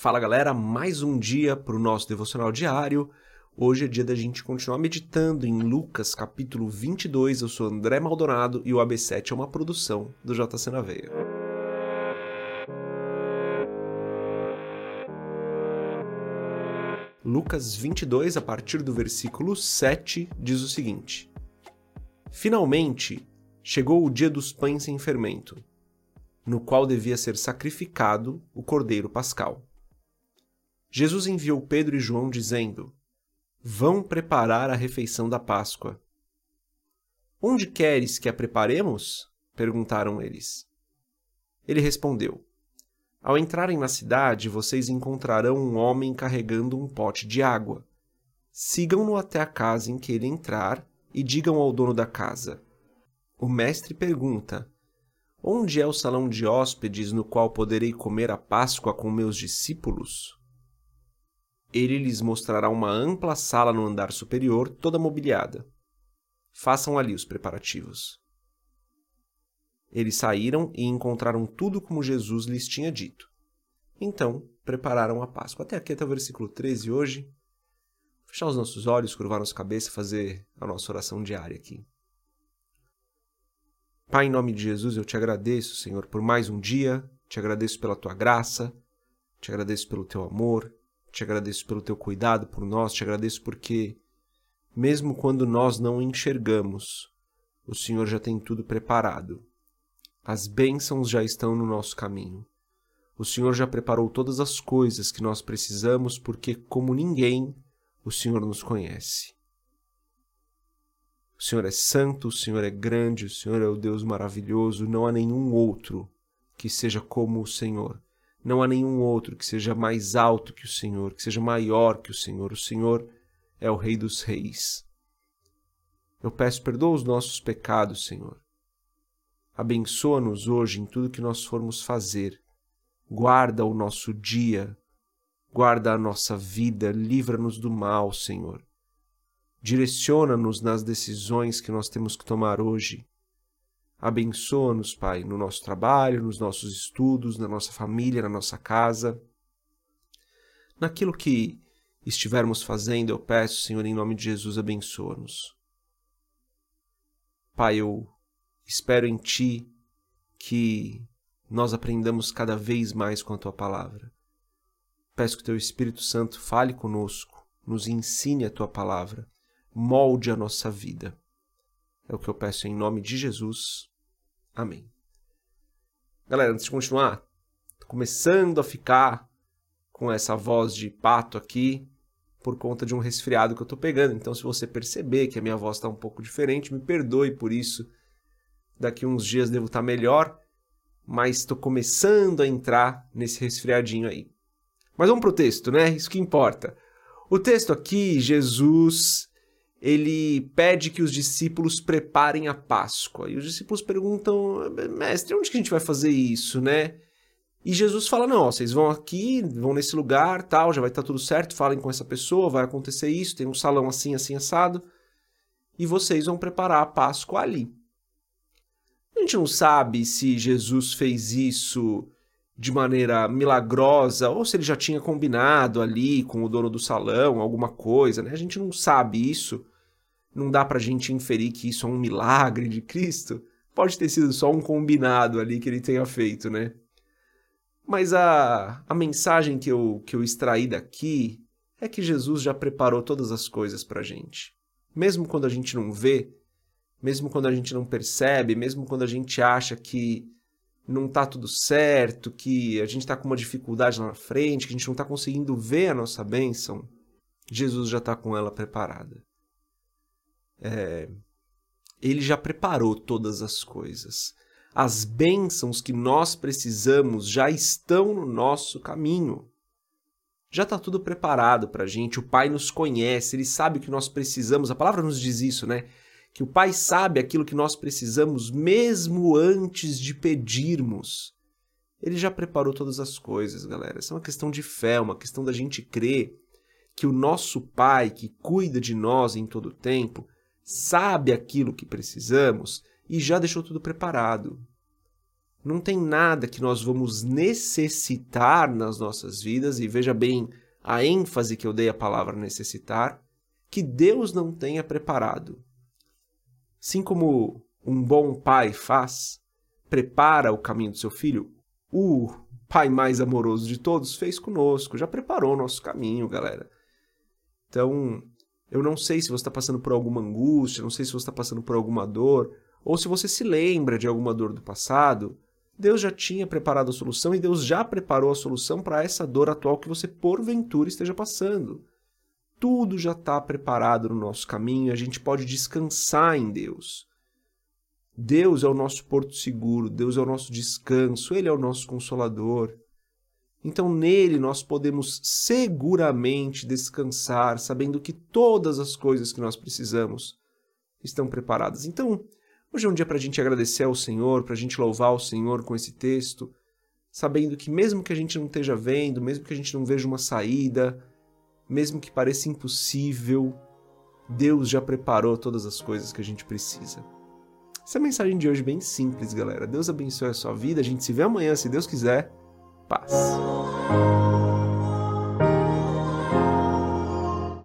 Fala galera, mais um dia para o nosso devocional diário. Hoje é dia da gente continuar meditando em Lucas capítulo 22. Eu sou André Maldonado e o AB7 é uma produção do JC na Veia. Lucas 22, a partir do versículo 7, diz o seguinte: Finalmente chegou o dia dos pães sem fermento, no qual devia ser sacrificado o cordeiro pascal. Jesus enviou Pedro e João dizendo: Vão preparar a refeição da Páscoa. Onde queres que a preparemos? perguntaram eles. Ele respondeu: Ao entrarem na cidade, vocês encontrarão um homem carregando um pote de água. Sigam-no até a casa em que ele entrar e digam ao dono da casa: O mestre pergunta: Onde é o salão de hóspedes no qual poderei comer a Páscoa com meus discípulos? Ele lhes mostrará uma ampla sala no andar superior, toda mobiliada. Façam ali os preparativos. Eles saíram e encontraram tudo como Jesus lhes tinha dito. Então, prepararam a Páscoa. Até aqui, até o versículo 13 hoje. Fechar os nossos olhos, curvar nossa cabeça fazer a nossa oração diária aqui. Pai, em nome de Jesus, eu te agradeço, Senhor, por mais um dia, te agradeço pela tua graça, te agradeço pelo teu amor, te agradeço pelo teu cuidado por nós, te agradeço porque, mesmo quando nós não enxergamos, o Senhor já tem tudo preparado. As bênçãos já estão no nosso caminho. O Senhor já preparou todas as coisas que nós precisamos, porque, como ninguém, o Senhor nos conhece. O Senhor é santo, o Senhor é grande, o Senhor é o Deus maravilhoso, não há nenhum outro que seja como o Senhor. Não há nenhum outro que seja mais alto que o Senhor, que seja maior que o Senhor. O Senhor é o Rei dos Reis. Eu peço, perdoa os nossos pecados, Senhor. Abençoa-nos hoje em tudo que nós formos fazer. Guarda o nosso dia, guarda a nossa vida, livra-nos do mal, Senhor. Direciona-nos nas decisões que nós temos que tomar hoje. Abençoa-nos, Pai, no nosso trabalho, nos nossos estudos, na nossa família, na nossa casa. Naquilo que estivermos fazendo, eu peço, Senhor, em nome de Jesus, abençoa-nos. Pai, eu espero em Ti que nós aprendamos cada vez mais com a Tua palavra. Peço que Teu Espírito Santo fale conosco, nos ensine a Tua palavra, molde a nossa vida. É o que eu peço em nome de Jesus. Amém. Galera, antes de continuar, tô começando a ficar com essa voz de pato aqui por conta de um resfriado que eu tô pegando. Então, se você perceber que a minha voz está um pouco diferente, me perdoe por isso. Daqui uns dias devo estar tá melhor, mas estou começando a entrar nesse resfriadinho aí. Mas vamos pro texto, né? Isso que importa. O texto aqui, Jesus ele pede que os discípulos preparem a Páscoa. E os discípulos perguntam, mestre, onde que a gente vai fazer isso, né? E Jesus fala, não, ó, vocês vão aqui, vão nesse lugar, tal, já vai estar tudo certo, falem com essa pessoa, vai acontecer isso, tem um salão assim, assim, assado, e vocês vão preparar a Páscoa ali. A gente não sabe se Jesus fez isso de maneira milagrosa ou se ele já tinha combinado ali com o dono do salão alguma coisa, né? A gente não sabe isso. Não dá pra gente inferir que isso é um milagre de Cristo. Pode ter sido só um combinado ali que ele tenha feito, né? Mas a, a mensagem que eu, que eu extraí daqui é que Jesus já preparou todas as coisas pra gente. Mesmo quando a gente não vê, mesmo quando a gente não percebe, mesmo quando a gente acha que não está tudo certo, que a gente está com uma dificuldade na frente, que a gente não está conseguindo ver a nossa bênção, Jesus já está com ela preparada. É, ele já preparou todas as coisas. As bênçãos que nós precisamos já estão no nosso caminho. Já está tudo preparado para a gente. O Pai nos conhece, ele sabe o que nós precisamos. A palavra nos diz isso, né? Que o Pai sabe aquilo que nós precisamos mesmo antes de pedirmos. Ele já preparou todas as coisas, galera. Isso é uma questão de fé, uma questão da gente crer que o nosso Pai, que cuida de nós em todo o tempo, sabe aquilo que precisamos e já deixou tudo preparado. Não tem nada que nós vamos necessitar nas nossas vidas, e veja bem a ênfase que eu dei à palavra necessitar, que Deus não tenha preparado. Assim como um bom pai faz, prepara o caminho do seu filho, o pai mais amoroso de todos fez conosco, já preparou o nosso caminho, galera. Então, eu não sei se você está passando por alguma angústia, não sei se você está passando por alguma dor, ou se você se lembra de alguma dor do passado. Deus já tinha preparado a solução e Deus já preparou a solução para essa dor atual que você porventura esteja passando. Tudo já está preparado no nosso caminho, a gente pode descansar em Deus. Deus é o nosso porto seguro, Deus é o nosso descanso, Ele é o nosso consolador. Então nele nós podemos seguramente descansar, sabendo que todas as coisas que nós precisamos estão preparadas. Então, hoje é um dia para a gente agradecer ao Senhor, para a gente louvar o Senhor com esse texto, sabendo que mesmo que a gente não esteja vendo, mesmo que a gente não veja uma saída, mesmo que pareça impossível, Deus já preparou todas as coisas que a gente precisa. Essa é a mensagem de hoje bem simples, galera. Deus abençoe a sua vida. A gente se vê amanhã, se Deus quiser. Paz.